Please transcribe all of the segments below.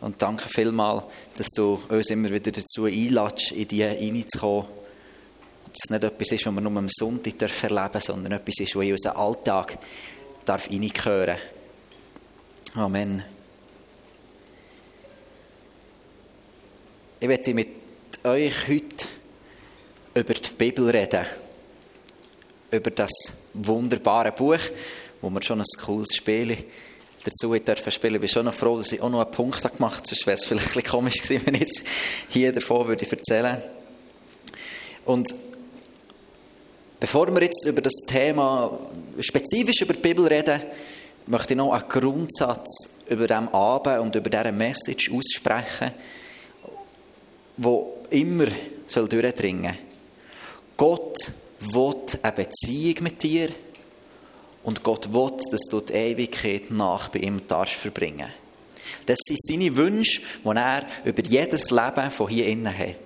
Und danke vielmals, dass du uns immer wieder dazu einladest, in die reinzukommen. Dass es nicht etwas ist, was wir nur am Sonntag erleben dürfen, sondern etwas ist, was in unseren Alltag darf reingehören darf. Amen. Ich möchte mit euch heute über die Bibel reden. Über das wunderbare Buch, wo wir schon ein cooles Spiel dazu dürfen spielen. Ich bin schon noch froh, dass ich auch noch einen Punkt gemacht habe. Sonst wäre es vielleicht ein komisch gewesen, wenn ich jetzt hier davon würde erzählen Und bevor wir jetzt über das Thema spezifisch über die Bibel reden, möchte ich noch einen Grundsatz über diesem Abend und über diese Message aussprechen, wo immer durchdringen soll. Gott will eine Beziehung mit dir und Gott will, dass du die Ewigkeit nach bei ihm darfst verbringen. Das sind seine Wünsche, die er über jedes Leben von hier innen hat.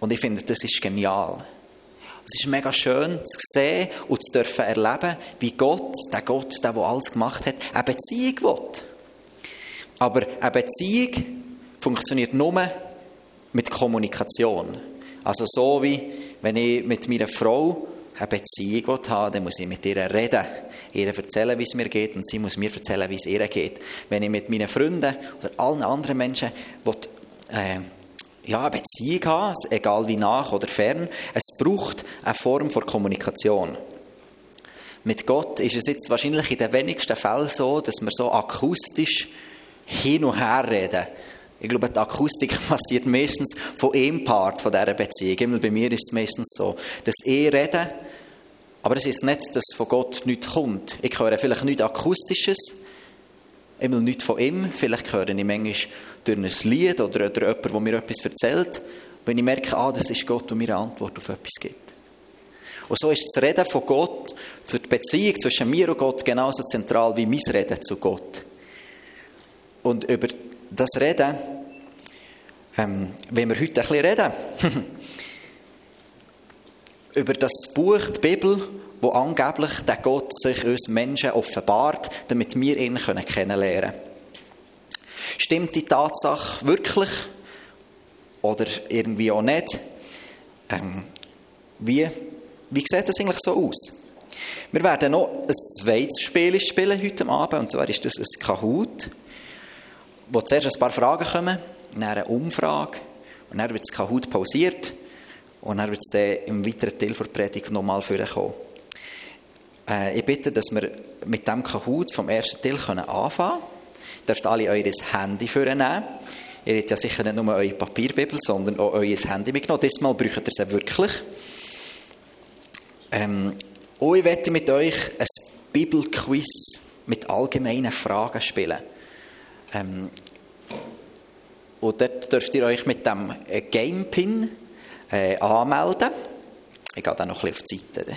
Und ich finde, das ist genial. Es ist mega schön zu sehen und zu dürfen erleben, wie Gott, der Gott, der, der alles gemacht hat, eine Beziehung will. Aber eine Beziehung funktioniert nur mit Kommunikation. Also so wie, wenn ich mit meiner Frau eine Beziehung haben dann muss ich mit ihr reden. Ihr erzählen, wie es mir geht und sie muss mir erzählen, wie es ihr geht. Wenn ich mit meinen Freunden oder allen anderen Menschen will, äh, ja, eine Beziehung haben, egal wie nach oder fern, es braucht eine Form von Kommunikation. Mit Gott ist es jetzt wahrscheinlich in den wenigsten Fällen so, dass wir so akustisch hin und her reden. Ich glaube, die Akustik passiert meistens von einem Part dieser Beziehung. Bei mir ist es meistens so, dass ich rede, aber es ist nicht, dass von Gott nichts kommt. Ich höre vielleicht nichts Akustisches, immer nichts von ihm. Vielleicht höre ich manchmal durch ein Lied oder, oder jemand, der mir etwas erzählt, wenn ich merke, ah, das ist Gott, der mir eine Antwort auf etwas gibt. Und so ist das Reden von Gott für die Beziehung zwischen mir und Gott genauso zentral wie mein Reden zu Gott. Und über das Reden, ähm, wenn wir heute ein bisschen reden, über das Buch, die Bibel, wo angeblich der Gott sich uns Menschen offenbart, damit wir ihn kennenlernen können. Stimmt die Tatsache wirklich oder irgendwie auch nicht? Ähm, wie, wie sieht das eigentlich so aus? Wir werden noch ein zweites Spiel spielen heute Abend, und zwar ist das ein Kahoot wo zuerst ein paar Fragen kommen, dann eine Umfrage und dann wird das Kahoot pausiert und dann wird es im weiteren Teil der Predigt nochmal vorkommen. Äh, ich bitte, dass wir mit dem Kahoot vom ersten Teil anfangen können. Ihr dürft alle euer Handy vornehmen. Ihr habt ja sicher nicht nur eure Papierbibel, sondern auch euer Handy mitgenommen. Diesmal braucht ihr es wirklich. Ähm, und ich werde mit euch ein Bibelquiz mit allgemeinen Fragen spielen. Ähm, und dort dürft ihr euch mit dem äh, Gamepin äh, anmelden. Ich gehe dann noch ein bisschen auf die Seite.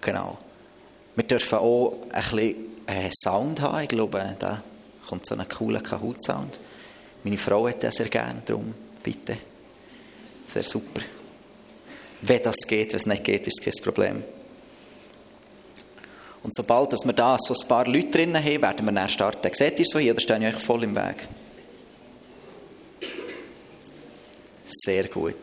Genau. Wir dürfen auch ein bisschen äh, Sound haben. Ich glaube, da kommt so ein cooler Kahoot-Sound. Meine Frau hat das sehr gerne, darum bitte. Das wäre super. Wenn das geht, wenn es nicht geht, ist kein Problem. Und sobald dass wir da so ein paar Leute drin haben, werden wir dann starten. Seht ihr so hier, oder stehe ich euch voll im Weg? Sehr gut.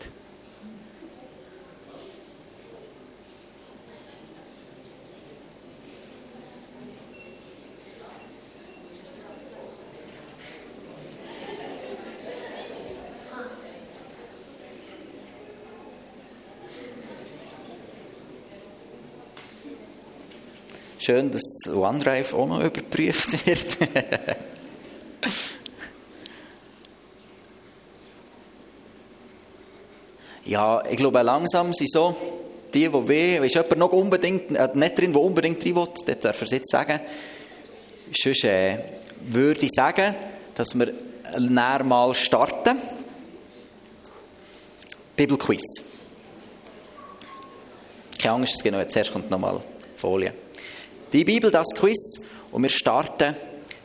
Schön, dass das OneDrive auch noch überprüft wird. ja, ich glaube, langsam sind so die, die weh, ist jemand noch unbedingt, äh, nicht drin, der unbedingt drin will, das darf er jetzt sagen. Sonst äh, würde ich sagen, dass wir näher mal starten. Bibelquiz. Keine Angst, es genau, zuerst kommt nochmal Folie. Die Bibel, das Quiz. Und wir starten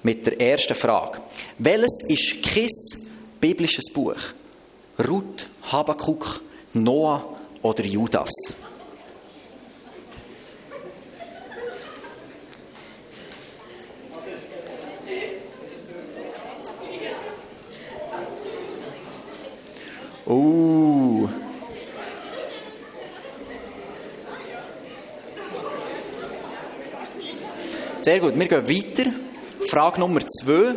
mit der ersten Frage. Welches ist kein biblisches Buch? Ruth, Habakuk, Noah oder Judas? Oh. Sehr gut, wir gehen weiter. Frage Nummer zwei.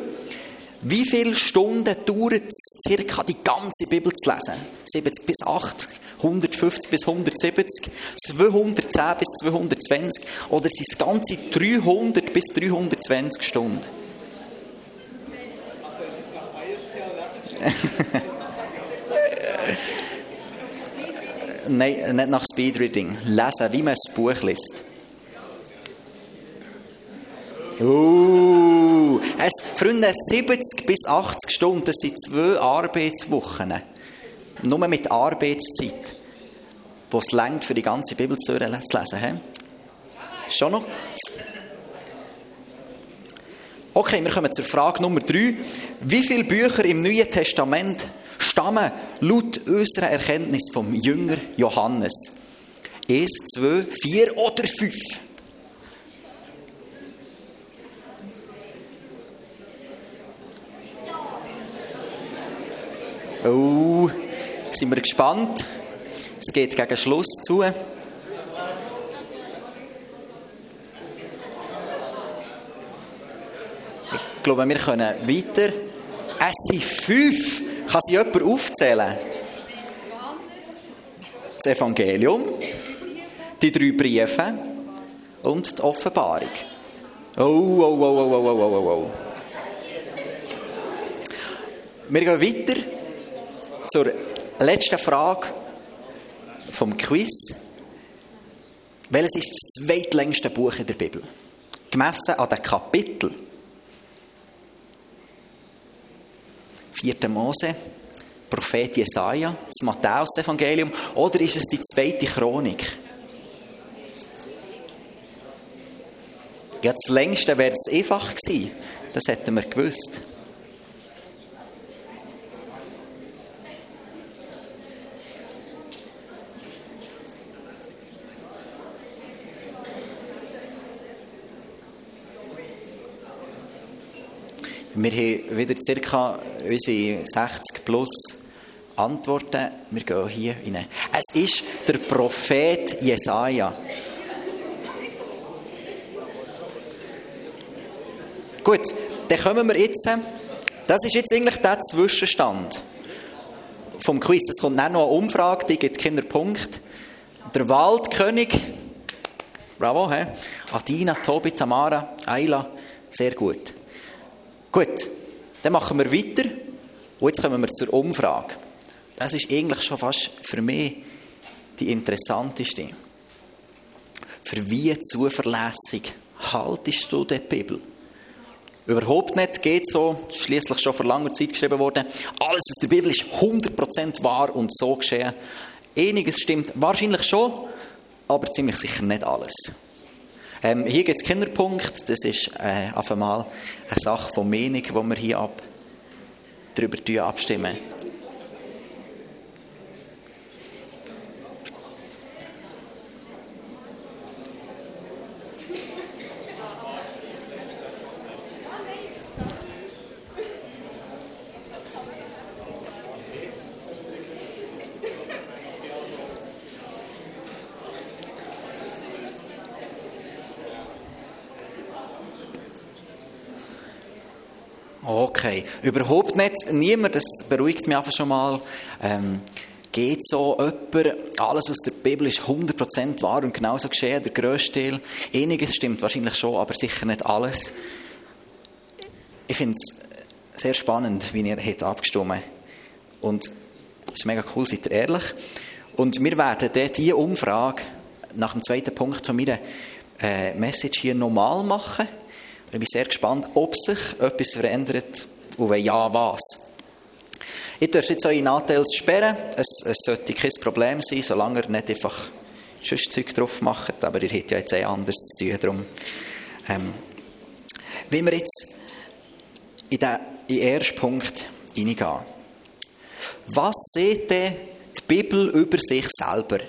Wie viele Stunden dauert es, circa die ganze Bibel zu lesen? 70 bis 80, 150 bis 170, 210 bis 220 oder sind es ganze 300 bis 320 Stunden? Nein, nicht nach Speedreading. Lesen, wie man ein Buch liest. Uh, es, Freunde, 70 bis 80 Stunden, das sind zwei Arbeitswochen. Nur mit Arbeitszeit. Wo es längt, für die ganze Bibel zu lesen. He? Schon noch? Okay, wir kommen zur Frage Nummer 3. Wie viele Bücher im Neuen Testament stammen laut unserer Erkenntnis vom Jünger Johannes? Eins, zwei, vier oder fünf? Oh, sind wir gespannt. Es geht gegen Schluss zu. Ich glaube, wir können weiter. Es sind fünf. Kann sie jemand aufzählen? Das Evangelium, die drei Briefe und die Offenbarung. Oh, oh, oh, oh, oh, oh, oh, oh. Wir gehen weiter zur letzten Frage vom Quiz. Welches ist das zweitlängste Buch in der Bibel? Gemessen an den Kapitel. 4. Mose, Prophet Jesaja, das Matthäus-Evangelium oder ist es die zweite Chronik? Ja, das längste wäre es einfach gewesen. Das hätten wir gewusst. Wir haben wieder ca. 60 plus Antworten. Wir gehen hier rein. Es ist der Prophet Jesaja. Gut, dann kommen wir jetzt. Das ist jetzt eigentlich der Zwischenstand vom Quiz. Es kommt nicht noch eine Umfrage, die gibt keinen Punkt. Der Waldkönig, bravo, he? Adina, Tobi, Tamara, Ayla, sehr gut. Gut, dann machen wir weiter. Und jetzt kommen wir zur Umfrage. Das ist eigentlich schon fast für mich die interessanteste. Für wie zuverlässig haltest du die Bibel? Überhaupt nicht geht so, schließlich schon vor langer Zeit geschrieben worden. Alles aus der Bibel ist 100% wahr und so geschehen. Einiges stimmt wahrscheinlich schon, aber ziemlich sicher nicht alles. Ähm, hier gibt es keinen Punkt, das ist äh, auf einmal eine Sache von Meinung, wo wir hier ab, darüber abstimmen. Okay, überhaupt nicht. Niemand, das beruhigt mich einfach schon mal. Ähm, geht so jemand, alles aus der Bibel ist 100% wahr und genauso geschehen, der grösste Teil. Einiges stimmt wahrscheinlich schon, aber sicher nicht alles. Ich finde es sehr spannend, wie ihr heute abgestimmt Und es ist mega cool, seid ihr ehrlich. Und wir werden diese Umfrage nach dem zweiten Punkt von meiner äh, Message hier normal machen. Ich bin sehr gespannt, ob sich etwas verändert und wenn ja, was. Ich darf jetzt eure Nachteils sperren. Es, es sollte kein Problem sein, solange ihr nicht einfach sonst Zeug drauf macht. Aber ihr habt ja jetzt eh anders zu tun. Darum, ähm, wie wir jetzt in den, in den ersten Punkt hineingehen. Was sieht denn die Bibel über sich selber?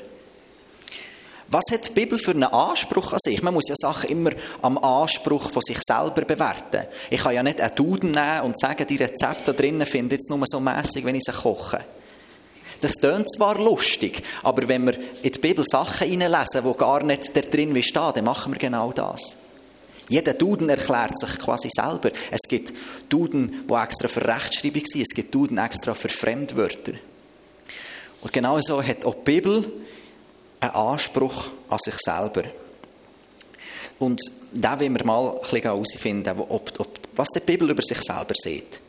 Was hat die Bibel für einen Anspruch an sich? Man muss ja Sachen immer am Anspruch von sich selber bewerten. Ich kann ja nicht einen Duden nehmen und sagen, die Rezepte da drinnen finde ich jetzt nur so mässig, wenn ich sie koche. Das tönt zwar lustig, aber wenn wir in die Bibel Sachen hineinlesen, wo gar nicht da drin stehen, dann machen wir genau das. Jeder Duden erklärt sich quasi selber. Es gibt Duden, die extra für Rechtschreibung sind, es gibt Duden extra für Fremdwörter. Und genau so hat auch die Bibel einen Anspruch an sich selber. Und da wollen wir mal ein herausfinden, ob, ob, was die Bibel über sich selber sieht.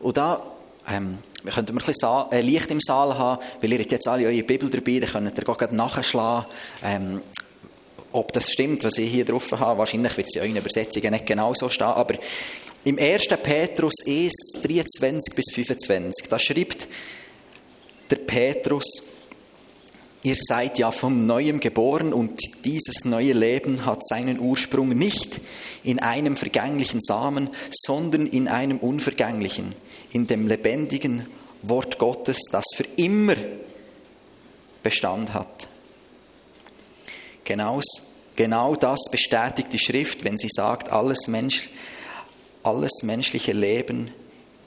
Und da ähm, wir könnten ein bisschen äh, Licht im Saal haben, weil ihr jetzt alle eure Bibel dabei, dann könnt ihr gerade nachschlagen, ähm, ob das stimmt, was ich hier drauf habe. Wahrscheinlich wird es in euren Übersetzungen nicht genau so stehen, aber im 1. Petrus 1, 23 bis 25, da schreibt der Petrus, Ihr seid ja vom Neuem geboren und dieses neue Leben hat seinen Ursprung nicht in einem vergänglichen Samen, sondern in einem unvergänglichen, in dem lebendigen Wort Gottes, das für immer Bestand hat. Genau, genau das bestätigt die Schrift, wenn sie sagt, alles, Mensch, alles menschliche Leben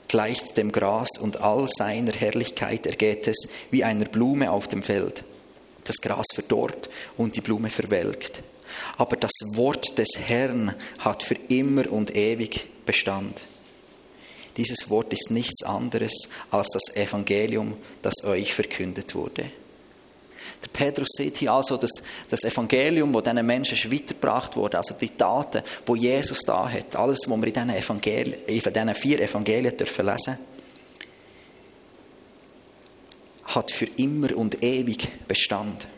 gleicht dem Gras und all seiner Herrlichkeit ergeht es wie einer Blume auf dem Feld. Das Gras verdorrt und die Blume verwelkt. Aber das Wort des Herrn hat für immer und ewig Bestand. Dieses Wort ist nichts anderes als das Evangelium, das euch verkündet wurde. Der Petrus sieht hier also dass das Evangelium, das diesen Menschen weitergebracht wurde, also die Taten, wo Jesus da hat, alles, was wir in diesen, Evangelien, in diesen vier Evangelien dürfen lesen hat für immer und ewig Bestand.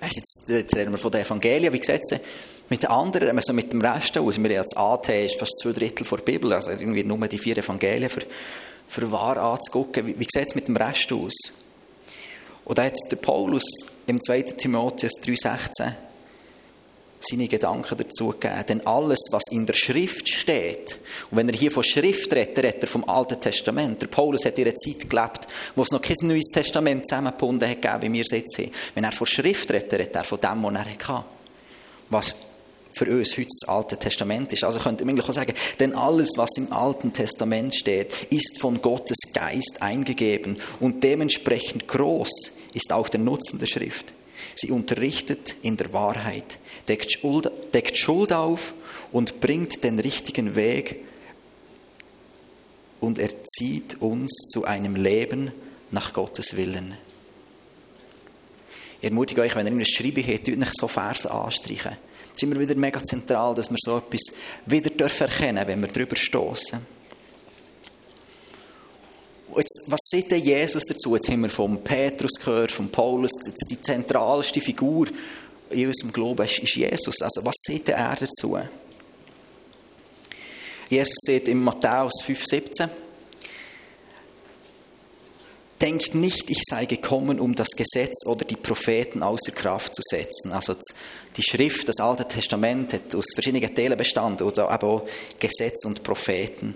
Jetzt, jetzt reden wir von den Evangelien, wie es mit den anderen, also mit dem Rest aus? Wir haben das AT, ist fast zwei Drittel der Bibel, also irgendwie nur die vier Evangelien für, für wahr anzugucken. Wie, wie sieht es mit dem Rest aus? Und da hat der Paulus im 2. Timotheus 3,16 seine Gedanken dazu gegeben. Denn alles, was in der Schrift steht, und wenn er hier von Schrift redet, redet er vom Alten Testament. Der Paulus hat in einer Zeit gelebt, wo es noch kein neues Testament zusammengebunden hat, wie wir es jetzt sehen. Wenn er von Schrift redet, redet er von dem, was er hatte. Was für uns heute das Alte Testament ist. Also könnte man eigentlich auch sagen, denn alles, was im Alten Testament steht, ist von Gottes Geist eingegeben und dementsprechend groß ist auch der Nutzen der Schrift. Sie unterrichtet in der Wahrheit, deckt Schuld, deckt Schuld auf und bringt den richtigen Weg und erzieht uns zu einem Leben nach Gottes Willen. Ich ermutige euch, wenn ihr ein Schreiben habt, nicht so Verse anstreichen. Es ist immer wieder mega zentral, dass wir so etwas wieder erkennen dürfen, wenn wir darüber stoßen. Jetzt, was sagt denn Jesus dazu? Jetzt haben wir vom Petrus gehört, von Paulus, die zentralste Figur in unserem Glauben ist Jesus. Also was sagt er dazu? Jesus sagt in Matthäus 5,17 Denkt nicht, ich sei gekommen, um das Gesetz oder die Propheten außer Kraft zu setzen. Also die Schrift, das Alte Testament hat aus verschiedenen Teilen bestanden, oder aber auch Gesetz und Propheten.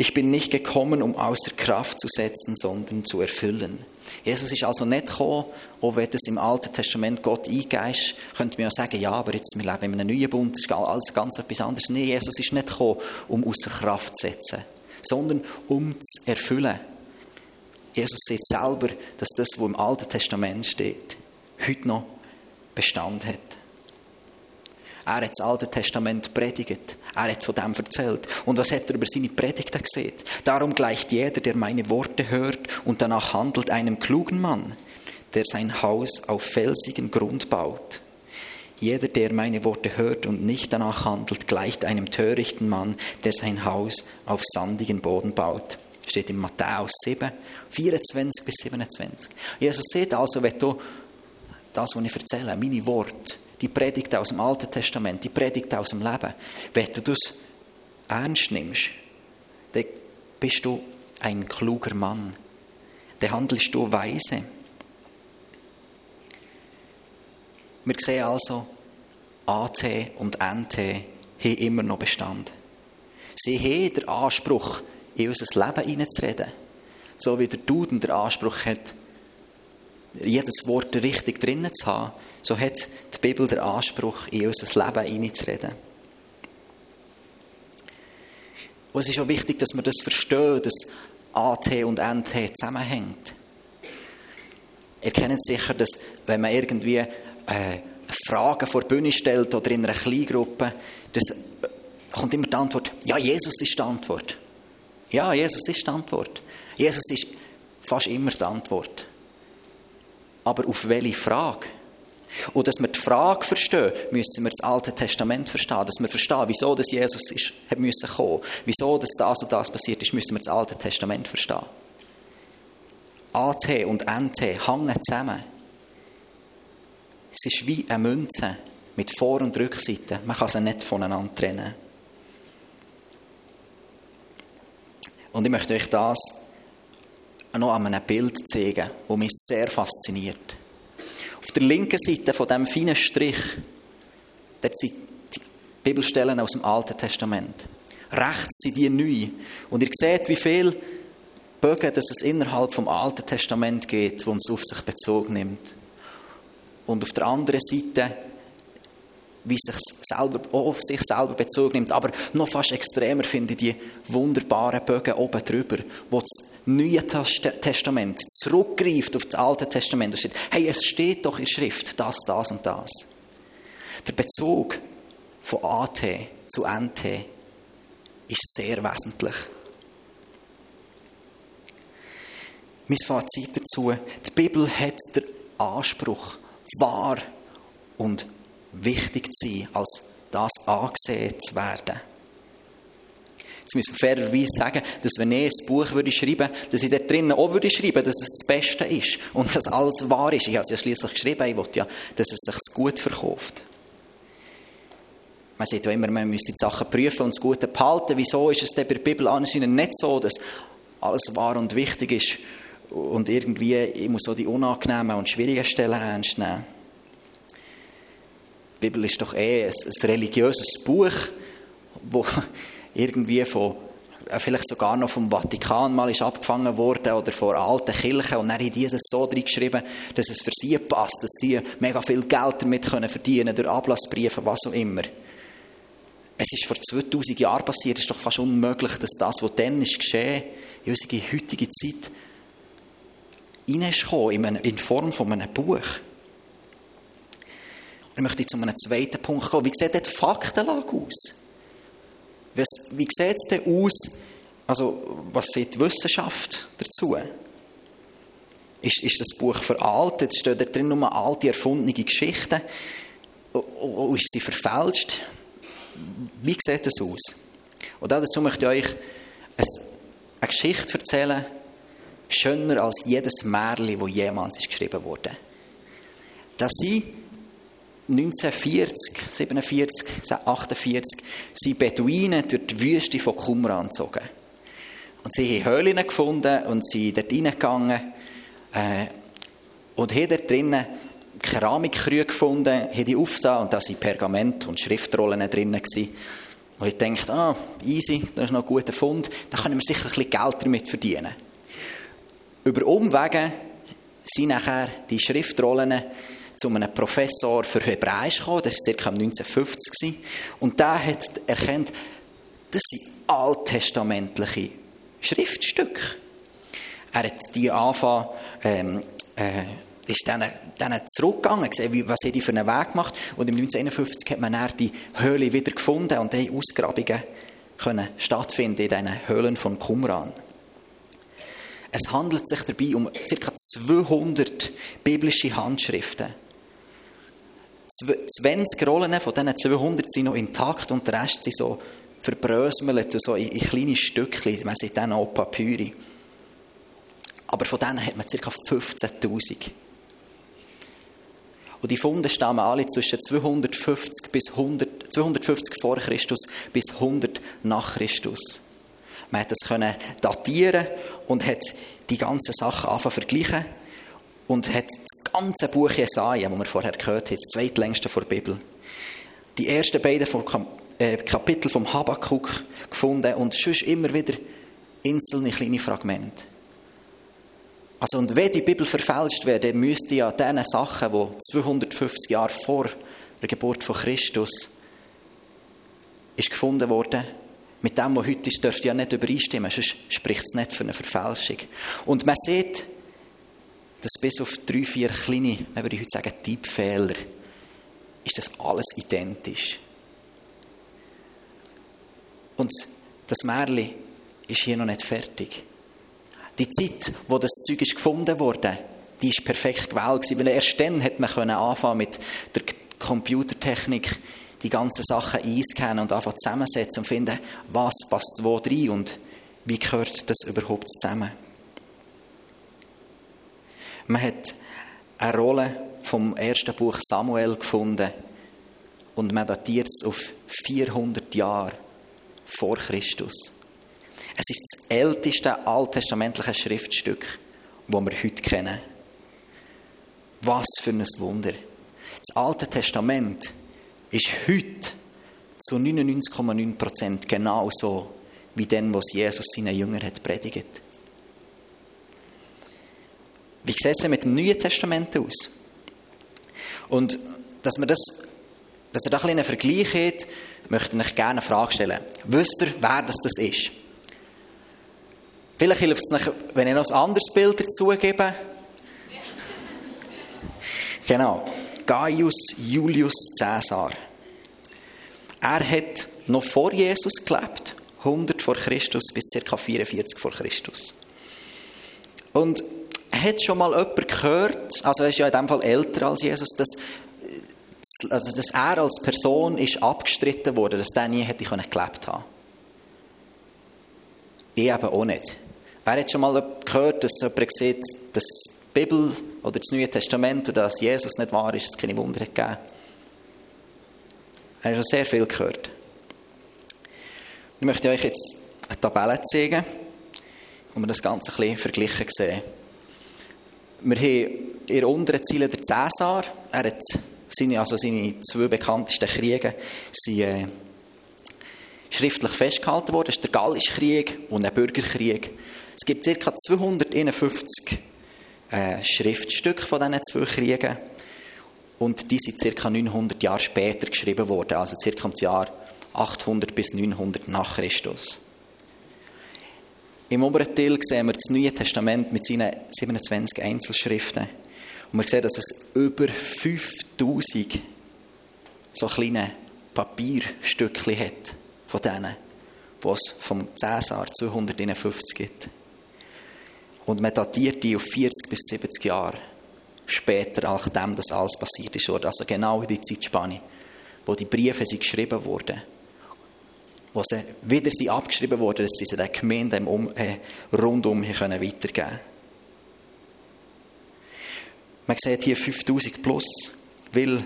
Ich bin nicht gekommen, um außer Kraft zu setzen, sondern zu erfüllen. Jesus ist also nicht gekommen, auch wenn das im Alten Testament Gott eingeist, könnte man ja sagen, ja, aber jetzt, wir leben in einem neuen Bund, das ist alles ganz etwas anderes. Nein, Jesus ist nicht gekommen, um außer Kraft zu setzen, sondern um zu erfüllen. Jesus sieht selber, dass das, was im Alten Testament steht, heute noch Bestand hat. Er hat das Alte Testament predigt. Er hat von dem erzählt. Und was hat er über seine Predigten gesehen? Darum gleicht jeder, der meine Worte hört und danach handelt, einem klugen Mann, der sein Haus auf felsigen Grund baut. Jeder, der meine Worte hört und nicht danach handelt, gleicht einem törichten Mann, der sein Haus auf sandigen Boden baut. Steht in Matthäus 7, 24 bis 27. Jesus sieht also, wenn du das, was ich erzähle, meine Worte, die Predigt aus dem Alten Testament, die Predigt aus dem Leben, wenn du das ernst nimmst, dann bist du ein kluger Mann. Dann handelst du weise. Wir sehen also, AT und NT haben immer noch Bestand. Sie haben den Anspruch, in unser Leben hineinzureden. So wie der Duden den Anspruch hat, jedes Wort richtig drinnen zu haben, so hat die Bibel den Anspruch, in unser Leben hineinzureden. Und es ist auch wichtig, dass wir das verstehen, dass AT und NT zusammenhängt. Ihr kennt sicher, dass wenn man irgendwie äh, Fragen vor die Bühne stellt oder in einer Kleingruppe, das kommt immer die Antwort, ja, Jesus ist die Antwort. Ja, Jesus ist die Antwort. Jesus ist fast immer die Antwort. Aber auf welche Frage? Und dass wir die Frage verstehen, müssen wir das Alte Testament verstehen. Dass wir verstehen, wieso das Jesus ist, hat müssen kommen. Wieso das, das und das passiert ist, müssen wir das Alte Testament verstehen. AT und NT hängen zusammen. Es ist wie eine Münze mit Vor- und Rückseite. Man kann sie nicht voneinander trennen. Und ich möchte euch das noch an einem Bild zeigen, das mich sehr fasziniert. Auf der linken Seite von diesem feinen Strich, dort sind die Bibelstellen aus dem Alten Testament. Rechts sind die neu. Und ihr seht, wie viele Bögen dass es innerhalb vom Alten Testament geht, wo es auf sich Bezug nimmt. Und auf der anderen Seite, wie es sich selber, auf sich selber Bezug nimmt. Aber noch fast extremer finde ich die wunderbaren Bögen oben drüber, wo das Neue Testament zurückgreift auf das Alte Testament und steht, hey, es steht doch in Schrift das, das und das. Der Bezug von AT zu NT ist sehr wesentlich. Mein Fazit dazu, die Bibel hat den Anspruch, wahr und wichtig zu sein, als das angesehen zu werden. Jetzt müssen wir fairerweise sagen, dass wenn ich ein Buch würde schreiben dass ich da drinnen auch würde schreiben dass es das Beste ist und dass alles wahr ist. Ich habe es ja schließlich geschrieben, ich wollte ja, dass es sich gut verkauft. Man sagt ja immer, man müsse die Sachen prüfen und das Gute behalten. Wieso ist es denn bei der Bibel anscheinend nicht so, dass alles wahr und wichtig ist und irgendwie, ich muss so die unangenehmen und schwierigen Stellen ernst nehmen? Die Bibel ist doch eh ein, ein religiöses Buch, wo irgendwie von äh, vielleicht sogar noch vom Vatikan mal ist abgefangen worden oder von alten Kirchen und dann haben die das so drin geschrieben, dass es für sie passt, dass sie mega viel Geld damit können verdienen durch Ablassbriefe, was auch immer. Es ist vor 2000 Jahren passiert, es ist doch fast unmöglich, dass das, was dann ist geschehen, in unsere heutige Zeit hineingekommen in Form von einem Buch. Ich möchte zu einem zweiten Punkt kommen. Wie sieht die Faktenlage aus? Wie sieht es denn aus, also was sagt die Wissenschaft dazu? Ist, ist das Buch veraltet? Steht da drin nur alte, erfundene Geschichten? Oder ist sie verfälscht? Wie sieht das aus? Und dazu möchte ich euch eine Geschichte erzählen, schöner als jedes Märchen, das jemals geschrieben wurde. Das sind 1940, 47, 48 sind Beduinen durch die Wüste von Qumran gezogen. Und sie haben Höhlen gefunden und sind dort reingegangen äh, und haben dort drinnen Keramikkrüge gefunden, haben die aufgetan und da waren Pergament und Schriftrollen drinnen. Und ich dachte, ah, easy, das ist noch ein guter Fund, da können wir sicher ein bisschen Geld damit verdienen. Über Umwege sind nachher die Schriftrollen zu einem Professor für Hebräisch gekommen, das war ca. 1950. Und der hat erkannt, das sind alttestamentliche Schriftstücke. Er hat die angefangen, ähm, äh, ist dann, dann zurückgegangen, gesehen, was sie für einen Weg gemacht Und im 1951 hat man dann die Höhle wieder gefunden und die Ausgrabungen können stattfinden in diesen Höhlen von Qumran. Es handelt sich dabei um ca. 200 biblische Handschriften. 20 Rollen von diesen 200 sind noch intakt und der Rest sind so verbröselt, so in, in kleine Stückchen. Man sieht dann auch Papyri. Aber von denen hat man ca. 15.000. Und die Funde stammen alle zwischen 250, bis 100, 250 vor Christus bis 100 nach Christus. Man hat das datieren und hat die ganzen Sachen anfangen vergleichen und hat ganze Buch Jesaja, das wir vorher gehört haben, das zweitlängste der Bibel, die ersten beiden äh, Kapitel vom Habakkuk gefunden und sonst immer wieder einzelne kleine Fragmente. Also, und wenn die Bibel verfälscht wäre, müsste ja diese Sachen, die 250 Jahre vor der Geburt von Christus ist gefunden worden, mit dem, was heute ist, dürfte ja nicht übereinstimmen, sonst spricht es nicht für eine Verfälschung. Und man sieht, dass bis auf drei, vier kleine, man würde heute sagen, Tippfehler, ist das alles identisch. Und das Märchen ist hier noch nicht fertig. Die Zeit, wo das Zeug ist gefunden wurde, die ist perfekt gewählt gewesen, weil erst dann hat man anfangen mit der Computertechnik die ganzen Sachen einscannen und einfach zusammensetzen und finden, was passt wo rein und wie gehört das überhaupt zusammen. Man hat eine Rolle vom ersten Buch Samuel gefunden und man datiert es auf 400 Jahre vor Christus. Es ist das älteste alttestamentliche Schriftstück, das wir heute kennen. Was für ein Wunder. Das Alte Testament ist heute zu 99,9% genau so, wie dann, was Jesus seinen Jüngern hat predigt. Wie sieht es mit dem Neuen Testament aus? Und dass, wir das, dass ihr da ein einen Vergleich habt, möchte ich euch gerne eine Frage stellen. Wisst ihr, wer das, das ist? Vielleicht hilft es euch, wenn ich noch ein anderes Bild dazu gebe. Genau. Gaius Julius Caesar. Er hat noch vor Jesus gelebt, 100 vor Christus bis ca. 44 vor Christus. Und hat schon mal jemand gehört, also er ist ja in dem Fall älter als Jesus, dass, also dass er als Person ist abgestritten wurde, dass der nie hätte gelebt haben Ich eben auch nicht. Wer hat schon mal gehört, dass jemand sieht, dass die Bibel oder das Neue Testament oder dass Jesus nicht wahr ist, es keine Wunder gegeben Ich habe schon sehr viel gehört. Ich möchte euch jetzt eine Tabelle zeigen, wo wir das Ganze ein bisschen verglichen sehen. Wir haben in der unteren Ziele der Cäsar. Er hat seine, also seine zwei bekanntesten Kriege sind, äh, schriftlich festgehalten worden. Das ist der Gallische Krieg und der Bürgerkrieg. Es gibt ca. 251 äh, Schriftstücke von diesen zwei Kriegen. Und die sind ca. 900 Jahre später geschrieben worden, also ca. im Jahr 800 bis 900 nach Christus. Im oberen Teil sehen wir das Neue Testament mit seinen 27 Einzelschriften. Und wir sehen, dass es über 5000 so kleine Papierstückchen hat von denen, was es vom Cäsar 250 gibt. Und man datiert die auf 40 bis 70 Jahre später, nachdem das alles passiert ist. Also genau in die Zeitspanne, wo die Briefe sind geschrieben wurden wo sie wieder sie abgeschrieben wurden, dass sie sie den Gemeinden um, äh, rundum können weitergeben können. Man sieht hier 5000 plus, weil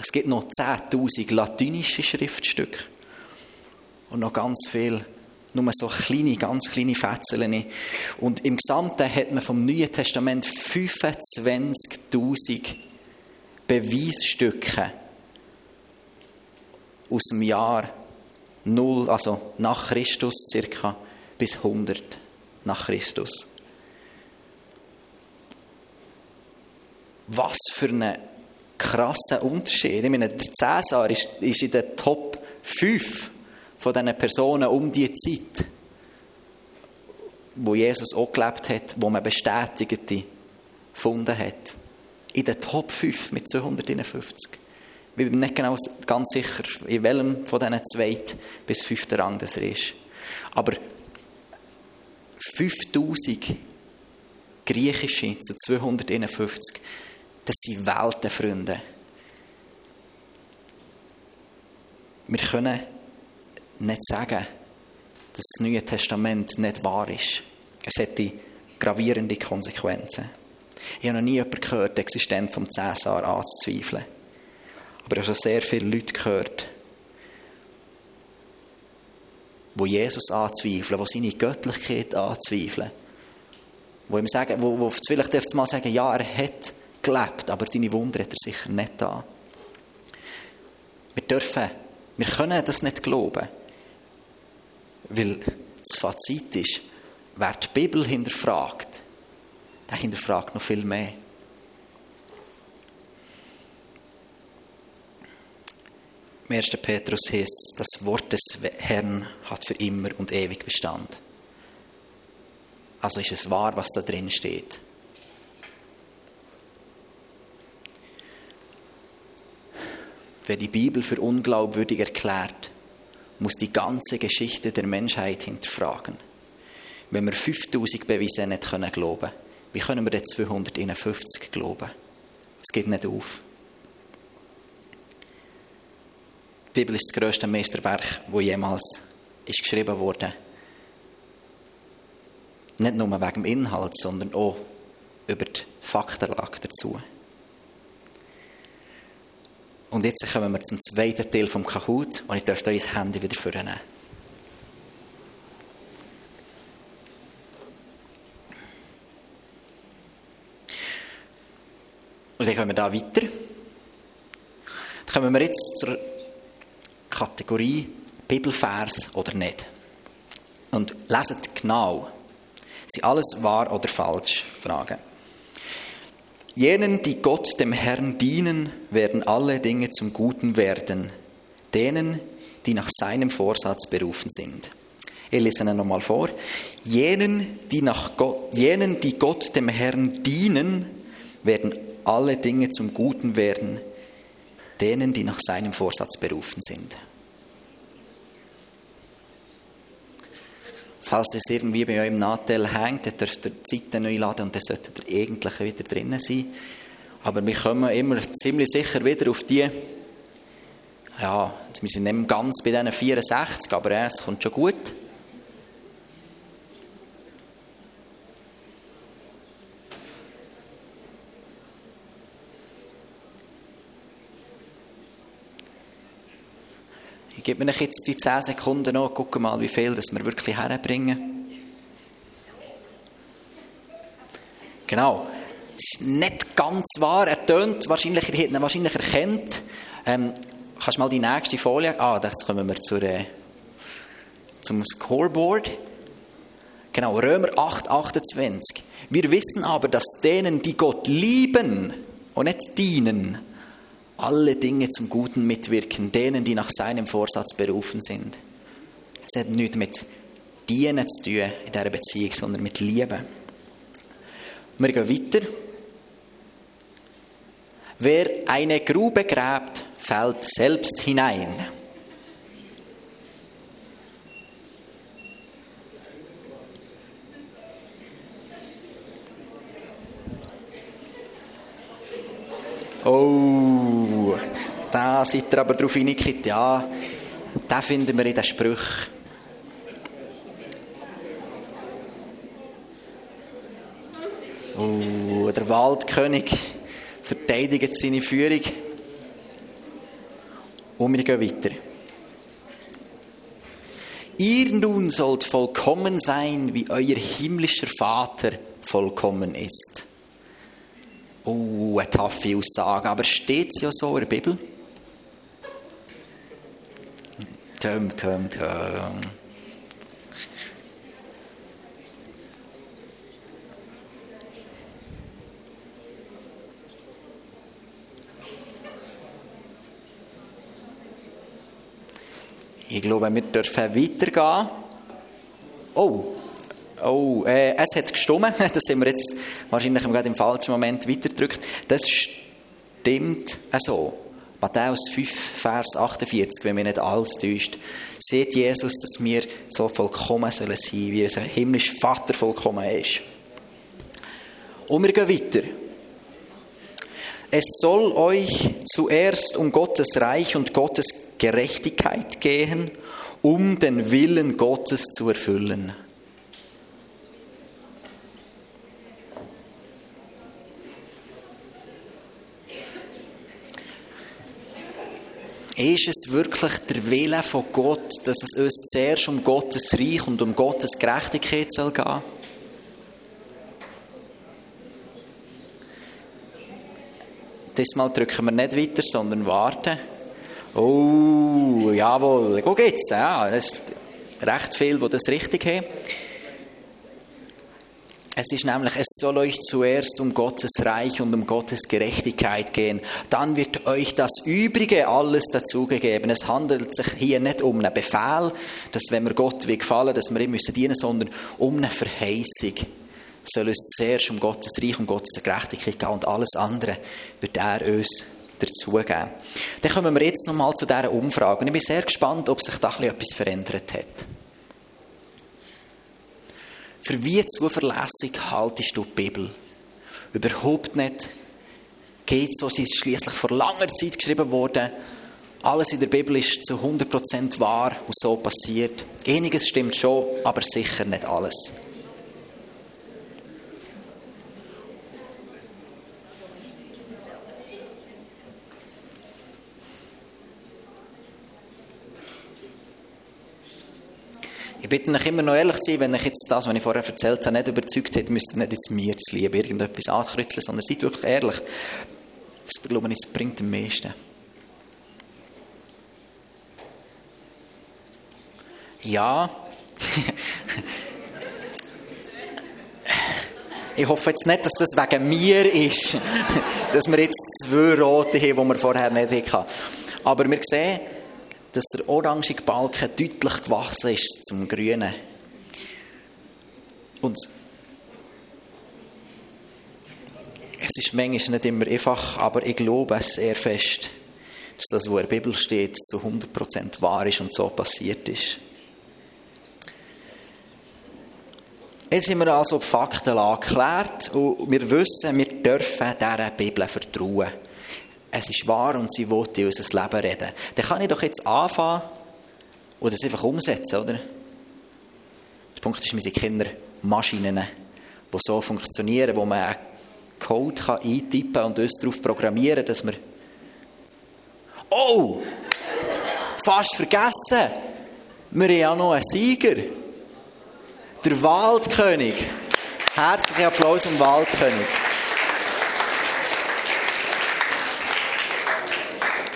es gibt noch 10.000 latinische Schriftstücke und noch ganz viel, nur so kleine, ganz kleine Fetzeln. Und im Gesamten hat man vom Neuen Testament 25.000 Beweisstücke aus dem Jahr 0, also nach Christus circa, bis 100 nach Christus. Was für ein krasser Unterschied. Ich meine, der Cäsar ist, ist in den Top 5 von diesen Personen um die Zeit, wo Jesus auch gelebt hat, wo man Bestätigte gefunden hat. In den Top 5 mit 251. Ich bin nicht genau ganz sicher, in welchem von diesen zweiten bis fünften Rang das er ist. Aber 5000 griechische zu 251, das sind Weltenfreunde. Wir können nicht sagen, dass das Neue Testament nicht wahr ist. Es hätte gravierende Konsequenzen. Ich habe noch nie jemanden gehört, die Existenz vom Cäsar anzuzweifeln. Aber ich habe sehr viele Leute gehört, wo Jesus anzweifeln, wo seine Göttlichkeit anzweifeln. Wo ihm sagen, wo, wo vielleicht mal sagen, ja, er hat gelebt, aber deine Wunder hat er sicher nicht da. Wir dürfen, wir können das nicht glauben. Weil das Fazit ist, wer die Bibel hinterfragt, der hinterfragt noch viel mehr. Im 1. Petrus heißt es, das Wort des Herrn hat für immer und ewig Bestand. Also ist es wahr, was da drin steht. Wer die Bibel für unglaubwürdig erklärt, muss die ganze Geschichte der Menschheit hinterfragen. Wenn wir 5000 Beweise nicht glauben können, wie können wir dann 250 glauben? Es geht nicht auf. Die Bibel ist das grösste Meisterwerk, das jemals ist geschrieben wurde. Nicht nur wegen dem Inhalt, sondern auch über die Faktenlage dazu. Und jetzt kommen wir zum zweiten Teil vom Kahoot und ich dürfte euch das Handy wieder vornehmen. Und dann kommen wir da weiter. Dann kommen wir jetzt zur Kategorie Bibelvers oder nicht. Und leset genau. Sind alles wahr oder falsch? Fragen. Jenen, die Gott dem Herrn dienen, werden alle Dinge zum Guten werden. Denen, die nach seinem Vorsatz berufen sind. Ich lese ihn nochmal vor. Jenen die, nach Gott, jenen, die Gott dem Herrn dienen, werden alle Dinge zum Guten werden. Denen, die nach seinem Vorsatz berufen sind. Falls es irgendwie bei euch im Nachteil hängt, dann dürft ihr die Seite neu laden und dann solltet ihr eigentlich wieder drinnen sein. Aber wir kommen immer ziemlich sicher wieder auf die, ja, wir sind nicht ganz bei diesen 64, aber es kommt schon gut. Gebe mir jetzt die 10 Sekunden noch, gucke mal, wie viel das wir wirklich herbringen. Genau. Das ist nicht ganz wahr. Er tönt wahrscheinlich, hättet ihn wahrscheinlich erkennt. Ähm, kannst du mal die nächste Folie? Ah, jetzt kommen wir zur, äh, zum Scoreboard. Genau, Römer 8, 28. Wir wissen aber, dass denen, die Gott lieben und nicht dienen, alle Dinge zum Guten mitwirken, denen, die nach seinem Vorsatz berufen sind. Es hat nichts mit Dienen zu tun in dieser Beziehung, sondern mit Liebe. Wir gehen weiter. Wer eine Grube gräbt, fällt selbst hinein. Oh, da seid ihr aber drauf hineingekippt. Ja, da finden wir in den Sprüchen. Oh, der Waldkönig verteidigt seine Führung. Und wir gehen weiter. Ihr nun sollt vollkommen sein, wie euer himmlischer Vater vollkommen ist. Oh, eine taffe Aussage. Aber steht es ja so in der Bibel? Töm, töm, töm. Ich glaube, wir dürfen weitergehen. Oh, oh, äh, es hat gestummen. Das haben wir jetzt wahrscheinlich gerade im falschen Moment weitergedrückt. Das stimmt so. Matthäus 5, Vers 48, wenn mir nicht alles täuscht, sieht Jesus, dass wir so vollkommen sollen sein, wie unser himmlischer Vater vollkommen ist. Und wir gehen weiter. Es soll euch zuerst um Gottes Reich und Gottes Gerechtigkeit gehen, um den Willen Gottes zu erfüllen. Ist es wirklich der Wille von Gott, dass es uns zuerst um Gottes Reich und um Gottes Gerechtigkeit soll gehen? Diesmal drücken wir nicht weiter, sondern warten. Oh, jawohl. Guck jetzt, ja, das ist recht viel, wo das richtig haben. Es ist nämlich, es soll euch zuerst um Gottes Reich und um Gottes Gerechtigkeit gehen. Dann wird euch das Übrige alles dazugegeben. Es handelt sich hier nicht um einen Befehl, dass wenn wir Gott wie gefallen, dass wir ihm müssen dienen, sondern um eine Verheißung. Es soll uns zuerst um Gottes Reich und Gottes Gerechtigkeit gehen und alles andere wird er uns dazugeben. Dann kommen wir jetzt nochmal zu dieser Umfrage. Und ich bin sehr gespannt, ob sich da etwas verändert hat. Für wie zuverlässig haltest du die Bibel? Überhaupt nicht. Geht so, sie ist schließlich vor langer Zeit geschrieben worden. Alles in der Bibel ist zu 100% wahr und so passiert. Einiges stimmt schon, aber sicher nicht alles. Ich bitte euch immer noch ehrlich zu sein, wenn euch jetzt das, was ich vorher erzählt habe, nicht überzeugt hat, müsst ihr nicht jetzt mir zu lieben, irgendetwas ankreuzeln, sondern seid wirklich ehrlich. Das, glaube ich, bringt am meisten. Ja. ich hoffe jetzt nicht, dass das wegen mir ist, dass wir jetzt zwei Rote haben, die wir vorher nicht hatten. Aber wir sehen, dass der orangige Balken deutlich gewachsen ist zum grünen. Und es ist manchmal nicht immer einfach, aber ich glaube es sehr fest, dass das, was in der Bibel steht, zu 100% wahr ist und so passiert ist. Jetzt haben wir also die Faktenlage geklärt und wir wissen, wir dürfen dieser Bibel vertrauen es ist wahr und sie will in unser Leben reden. Dann kann ich doch jetzt anfangen und das einfach umsetzen, oder? Der Punkt ist, wir sind Kinder Maschinen, die so funktionieren, wo man einen Code kann eintippen kann und uns darauf programmieren, dass wir... Oh! Fast vergessen! Wir haben ja noch einen Sieger. Der Waldkönig. Herzlichen Applaus am Waldkönig.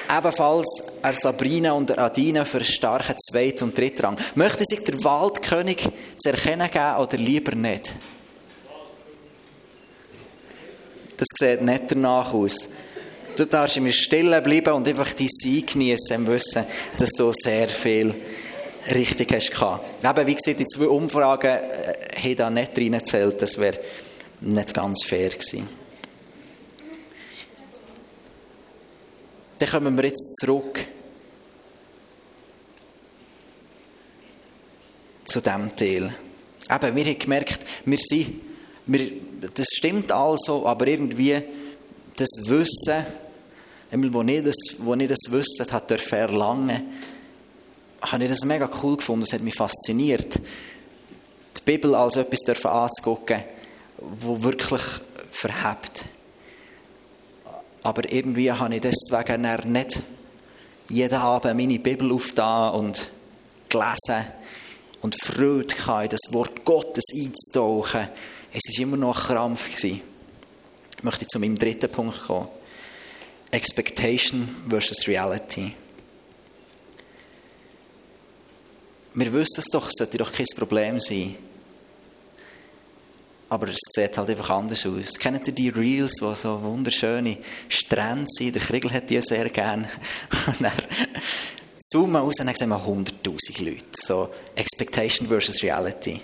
Ebenfalls er Sabrina und Adina für starken Zweit- und Drittrang. Möchte sich der Waldkönig zu erkennen geben oder lieber nicht? Das sieht nicht danach aus. Du darfst immer still bleiben und einfach dein Sein genießen, im Wissen, dass du sehr viel richtig hast gehabt. Eben, wie gesagt, die zwei Umfragen äh, haben da nicht reingezählt. Das wäre nicht ganz fair gewesen. Dann kommen wir jetzt zurück zu diesem Teil. Eben, wir haben gemerkt, wir sind, wir, das stimmt also, aber irgendwie das Wissen, wo ich das, wo ich das Wissen hat erlangen habe ich das mega cool gefunden, das hat mich fasziniert. Die Bibel als etwas anzugucken, wo wirklich verhebt. Aber irgendwie habe ich deswegen nicht jeden Abend meine Bibel aufgetan und gelesen und Freude in das Wort Gottes einzutauchen. Es war immer noch ein Krampf. Ich möchte zu meinem dritten Punkt kommen. Expectation versus Reality. Wir wissen es doch, es sollte doch kein Problem sein. Aber es sieht halt einfach anders aus. Kennt ihr die Reels, die so wunderschöne Strände sind? Der Kriegel hat die sehr gerne. Und dann zoomen wir raus und dann sehen wir 100'000 Leute. So Expectation versus Reality.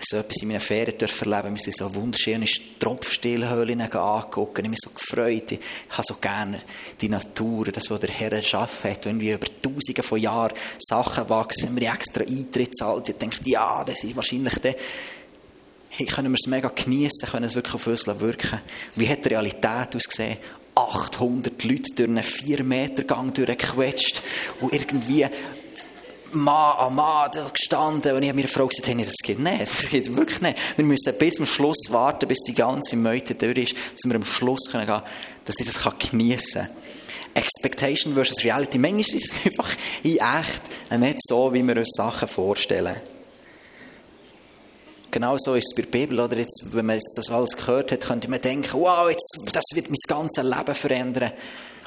So etwas in meinen Ferien dürfen erleben. Wir sind so wunderschöne Tropfstillhöhlen angeguckt. Ich mich so gefreut. Ich habe so gerne die Natur, das, was der Herr erschaffen hat. Wenn wir über Tausende von Jahren Sachen wachsen, wir extra Eintritt zahlt. Ich denke, ja, das ist wahrscheinlich der hey, können wir es mega genießen, können es wirklich auf uns wirken. Wie hat die Realität ausgesehen? 800 Leute durch einen 4 Meter Gang durchgequetscht und irgendwie Mann an Mann gestanden und ich habe mir eine Frau gesagt, hey, das geht nicht, das geht wirklich nicht. Wir müssen bis zum Schluss warten, bis die ganze Meute durch ist, dass wir am Schluss können gehen, dass ich das geniessen kann. Expectation versus Reality. Manchmal ist es einfach in echt nicht so, wie wir uns Sachen vorstellen. Genau so ist es bei der Bibel. Oder jetzt, wenn man jetzt das alles gehört hat, könnte man denken, wow, jetzt, das wird mein ganzes Leben verändern.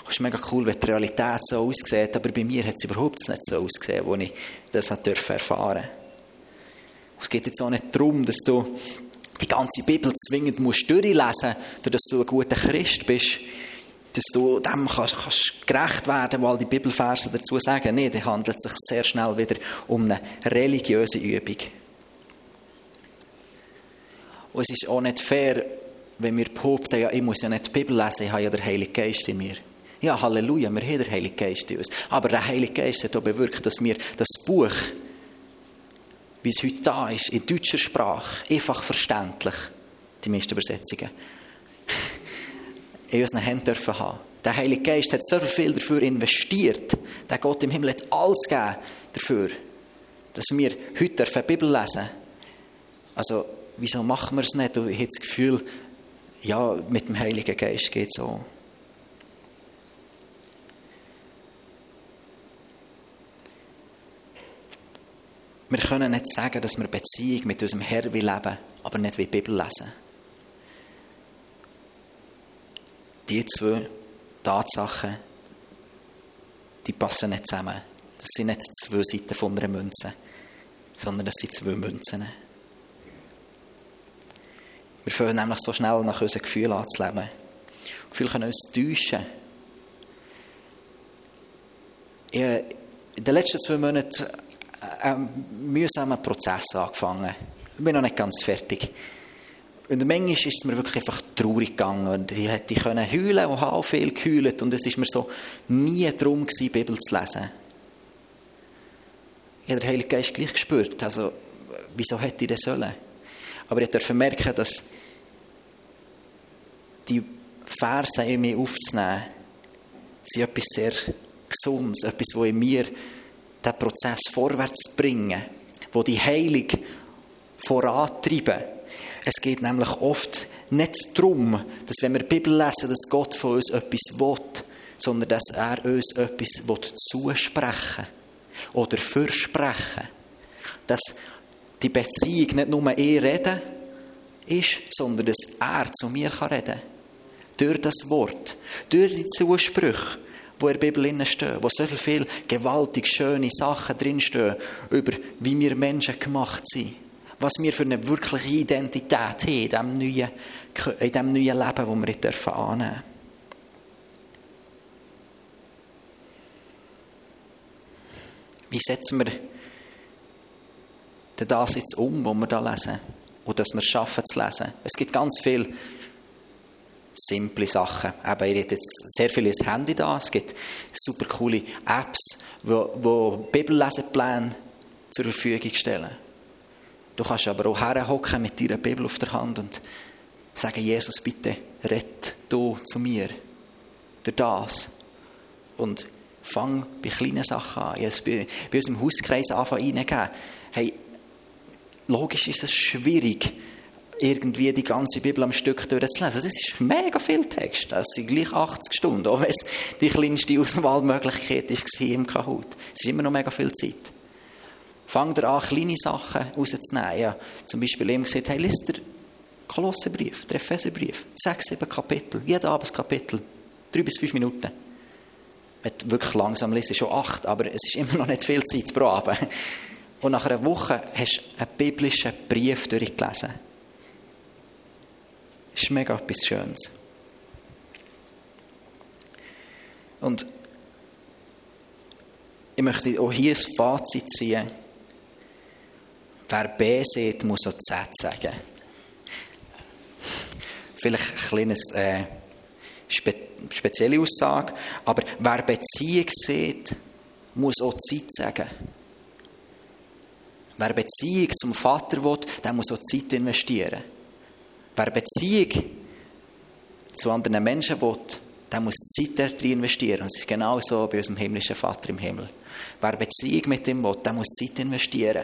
Das ist mega cool, wenn die Realität so aussieht. Aber bei mir hat es überhaupt nicht so ausgesehen, als ich das erfahren durfte. Es geht jetzt auch nicht darum, dass du die ganze Bibel zwingend musst durchlesen musst, damit du ein guter Christ bist. Dass du dem kannst, kannst gerecht werden, weil die Bibelverse dazu sagen. Nein, dann handelt es sich sehr schnell wieder um eine religiöse Übung. Und es ist auch nicht fair, wenn wir behaupten, ja, ich muss ja nicht die Bibel lesen, ich habe ja den Heiligen Geist in mir. Ja, Halleluja, wir haben den Heiligen Geist in uns. Aber der Heilige Geist hat auch bewirkt, dass wir das Buch, wie es heute da ist, in deutscher Sprache, einfach verständlich, die meisten Übersetzungen, in unseren Händen dürfen haben. Der Heilige Geist hat so viel dafür investiert. Der Gott im Himmel hat alles gegeben dafür, dass wir heute die Bibel lesen dürfen. Also, wieso machen wir es nicht? Und ich habe das Gefühl, ja, mit dem Heiligen Geist geht es so. Wir können nicht sagen, dass wir Beziehung mit unserem Herrn leben, aber nicht wie die Bibel lesen. Die zwei Tatsachen, die passen nicht zusammen. Das sind nicht zwei Seiten von einer Münze, sondern das sind zwei Münzen. Wir fangen nämlich so schnell nach unseren Gefühlen an zu leben. Viele können uns täuschen. In den letzten zwei Monaten einen mühsamen Prozess angefangen. Ich bin noch nicht ganz fertig. Und manchmal ist es mir wirklich einfach traurig gegangen. Und ich hätte können heulen und habe viel geheult. Und es war mir so nie darum, die Bibel zu lesen. Ich habe den Heiligen Geist gleich gespürt. Also, wieso hätte ich das sollen? Aber ich durfte merken, dass die Verse in mir aufzunehmen, sind etwas sehr Gesundes, etwas, das in mir den Prozess vorwärts bringen, wo die Heilung vorantreiben. Es geht nämlich oft nicht darum, dass wenn wir die Bibel lesen, dass Gott von uns etwas will, sondern dass er uns etwas will zusprechen oder versprechen. Dass die Beziehung nicht nur er reden ist, sondern dass er zu mir reden kann. Durch das Wort, durch die Zusprüche, die in der Bibel stehen, wo so viele gewaltig schöne Sachen drinstehen, über wie wir Menschen gemacht sind. Was wir für eine wirkliche Identität haben in diesem neuen, in diesem neuen Leben, das wir annehmen dürfen. Wie setzen wir denn das jetzt um, was wir da lesen? Und dass wir es schaffen zu lesen. Es gibt ganz viele simple Sachen. Eben, ihr habt jetzt sehr viele Handy da. Es gibt super coole Apps, die Bibellesepläne zur Verfügung stellen. Du kannst aber auch herhocken mit deiner Bibel auf der Hand und sagen, Jesus, bitte, rett du zu mir. Durch das. Und fang bei kleinen Sachen an. Ich bei, bei unserem Hauskreis anfangen reingeben. Hey, logisch ist es schwierig, irgendwie die ganze Bibel am Stück durchzulesen. Das ist mega viel Text. Das sind gleich 80 Stunden, auch wenn es die kleinste Auswahlmöglichkeit war im Kahoot. Es ist immer noch mega viel Zeit. Fangt ihr an, kleine Sachen rauszunehmen. Ja, zum Beispiel ihm gesagt, hey, liest der Kolossenbrief, der Epheserbrief. Sechs, sieben Kapitel, jeden Abend Kapitel. Drei bis fünf Minuten. Wenn du wirklich langsam liest, schon acht, aber es ist immer noch nicht viel Zeit pro Abend. Und nach einer Woche hast du einen biblischen Brief durchgelesen. Das ist mega etwas Schönes. Und ich möchte auch hier ein Fazit ziehen. Wer B sieht, muss auch Z sagen. Vielleicht ein kleines äh, spe spezielle Aussage, aber wer Beziehung sieht, muss auch Zeit sagen. Wer Beziehung zum Vater will, der muss auch Zeit investieren. Wer Beziehung zu anderen Menschen will, der muss Zeit dort investieren. Und es ist genauso bei unserem himmlischen Vater im Himmel. Wer Beziehung mit ihm will, der muss Zeit investieren.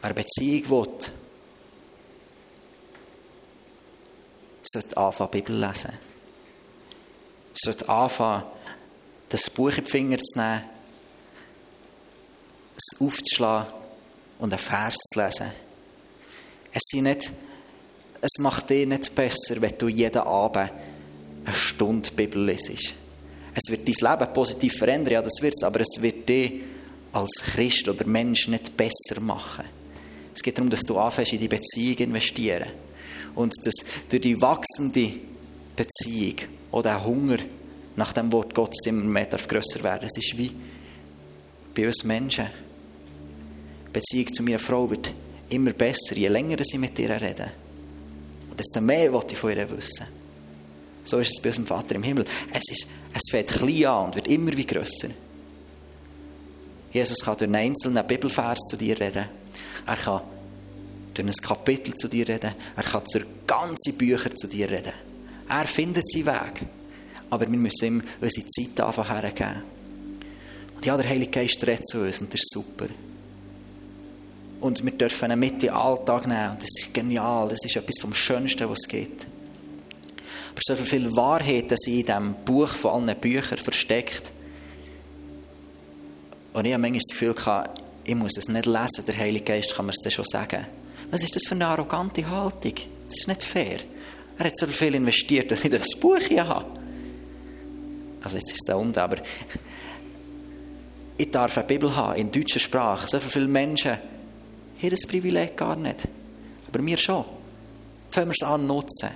Wer Beziehung will, sollte anfangen, die Bibel lesen. Sollte anfangen, das Buch in die Finger zu nehmen, es aufzuschlagen und einen Vers zu lesen. Es nicht es macht dich nicht besser, wenn du jeden Abend eine Stunde Bibel lesest. Es wird dein Leben positiv verändern, ja, das wird es, aber es wird dich als Christ oder Mensch nicht besser machen. Es geht darum, dass du anfängst, in die Beziehung zu investieren. Und dass durch die wachsende Beziehung oder der Hunger nach dem Wort Gottes immer mehr grösser werden. Es ist wie bei uns Menschen. Beziehung zu meiner Frau wird immer besser, je länger sie mit ihr reden desto mehr wollte ich von ihr wissen. So ist es bei unserem Vater im Himmel. Es, ist, es fängt klein an und wird immer wie grösser. Jesus kann durch einen einzelnen Bibelvers zu dir reden. Er kann durch ein Kapitel zu dir reden. Er kann durch ganze Bücher zu dir reden. Er findet seinen Weg. Aber wir müssen ihm unsere Zeit einfach hergeben. Und ja, der Heilige Geist redet zu uns und das ist super. Und wir dürfen ihn mit in den Alltag nehmen. Und das ist genial. Das ist etwas vom Schönsten, was es gibt. Aber so viele Wahrheiten sind in diesem Buch von allen Büchern versteckt. Und ich habe manchmal das Gefühl, ich muss es nicht lesen, der Heilige Geist kann mir es dann schon sagen. Was ist das für eine arrogante Haltung? Das ist nicht fair. Er hat so viel investiert, dass ich das Buch hier habe. Also jetzt ist es da unten, aber ich darf eine Bibel haben in deutscher Sprache. So viele Menschen haben das Privileg gar nicht. Aber wir schon. Fangen wir es an nutzen.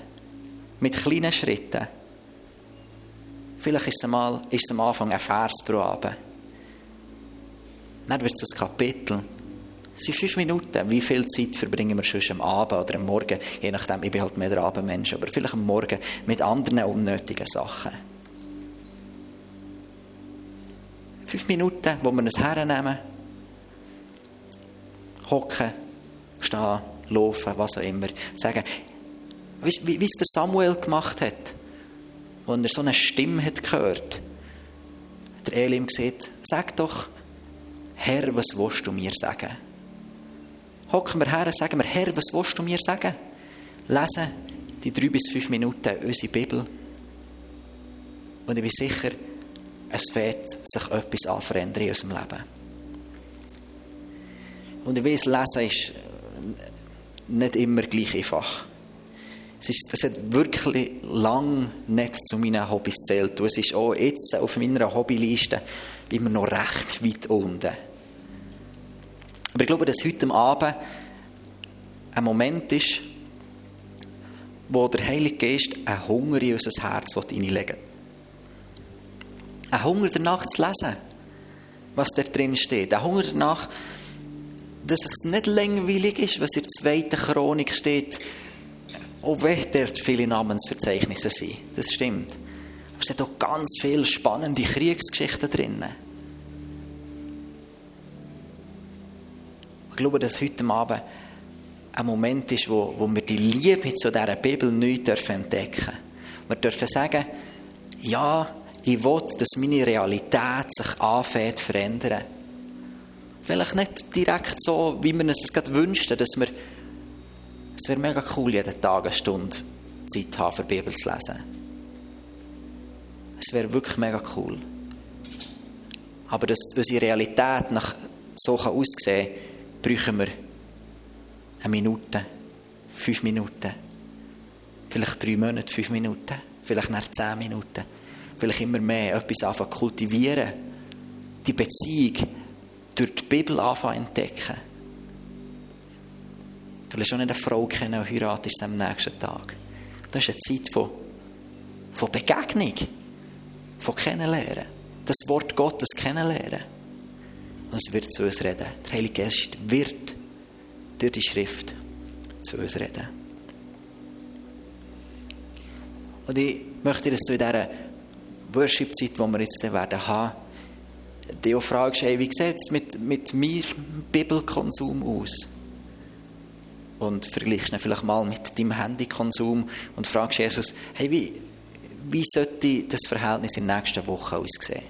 Mit kleinen Schritten. Vielleicht ist es, mal, ist es am Anfang ein Vers pro Abend. Dann wird es ein Kapitel. Es sind fünf Minuten. Wie viel Zeit verbringen wir schon am Abend oder am Morgen? Je nachdem, ich bin halt mehr der Abendmensch, aber vielleicht am Morgen mit anderen unnötigen Sachen. Fünf Minuten, wo wir es hernehmen, hocken, stehen, laufen, was auch immer. Sagen, wie, es der Samuel gemacht hat, wo er so eine Stimme hat gehört. Der Elim gesagt, sag doch, Herr, was willst du mir sagen? Hocken wir her und sagen wir, Herr, was willst du mir sagen? Lesen die drei bis fünf Minuten unsere Bibel. Und ich bin sicher, es wird sich etwas anverändern in unserem Leben. Und ich weiß, Lesen ist nicht immer gleich einfach. Es, ist, das hat wirklich lang nicht zu meinen Hobbys zählt. es ist auch jetzt auf meiner Hobbyliste immer noch recht weit unten. Aber ich glaube, dass heute Abend ein Moment ist, wo der Heilige Geist einen Hunger in unser Herz hineinlegen will. Ein Hunger danach zu lesen, was da drin steht. Ein Hunger danach, dass es nicht langweilig ist, was in der zweiten Chronik steht, auch wenn dort viele Namensverzeichnisse sind. Das stimmt. Aber es sind auch ganz viele spannende Kriegsgeschichten drin. Ich glaube, dass heute Abend ein Moment ist, wo, wo wir die Liebe zu dieser Bibel neu entdecken dürfen. Wir dürfen sagen, ja, ich will, dass meine Realität sich anfängt zu verändern. Vielleicht nicht direkt so, wie wir es gerade wünschten, dass wir, es wäre mega cool, jeden Tag eine Stunde Zeit haben, für die Bibel zu lesen. Es wäre wirklich mega cool. Aber dass unsere Realität nach so aussehen kann, brauchen wir eine Minute, fünf Minuten, vielleicht drei Monate, fünf Minuten, vielleicht nach zehn Minuten vielleicht immer mehr etwas anfangen kultivieren. Die Beziehung durch die Bibel anfangen entdecken. Du wirst auch nicht eine Frau kennen und heiratest am nächsten Tag. Das ist eine Zeit von, von Begegnung, von Kennenlernen. Das Wort Gottes kennenlernen. Und es wird zu uns reden. Der Heilige Geist wird durch die Schrift zu uns reden. Und ich möchte, dass du in dieser Worship-Zeit, die wir jetzt werden haben, die auch fragst, hey, wie sieht es mit, mit mir Bibelkonsum aus? Und vergleichst ihn vielleicht mal mit deinem Handykonsum und fragst Jesus, hey, wie, wie sollte das Verhältnis in der nächsten Woche aussehen?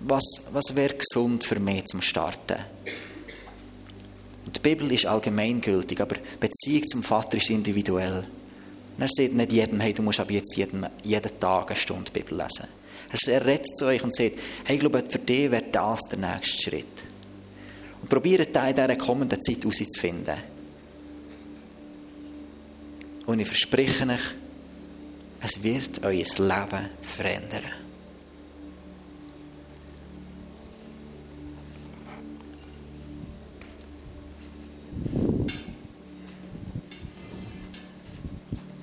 Was, was wäre gesund für mich zum Starten? Und die Bibel ist allgemeingültig, aber Beziehung zum Vater ist individuell. Und er sagt nicht jedem, hey, du musst aber jetzt jeden, jeden Tag eine Stunde Bibel lesen. Er redet zu euch und sagt, hey, ich glaube, für dich wäre das der nächste Schritt. Und probiert da in dieser kommenden Zeit herauszufinden. Und ich verspreche euch, es wird euer Leben verändern. thank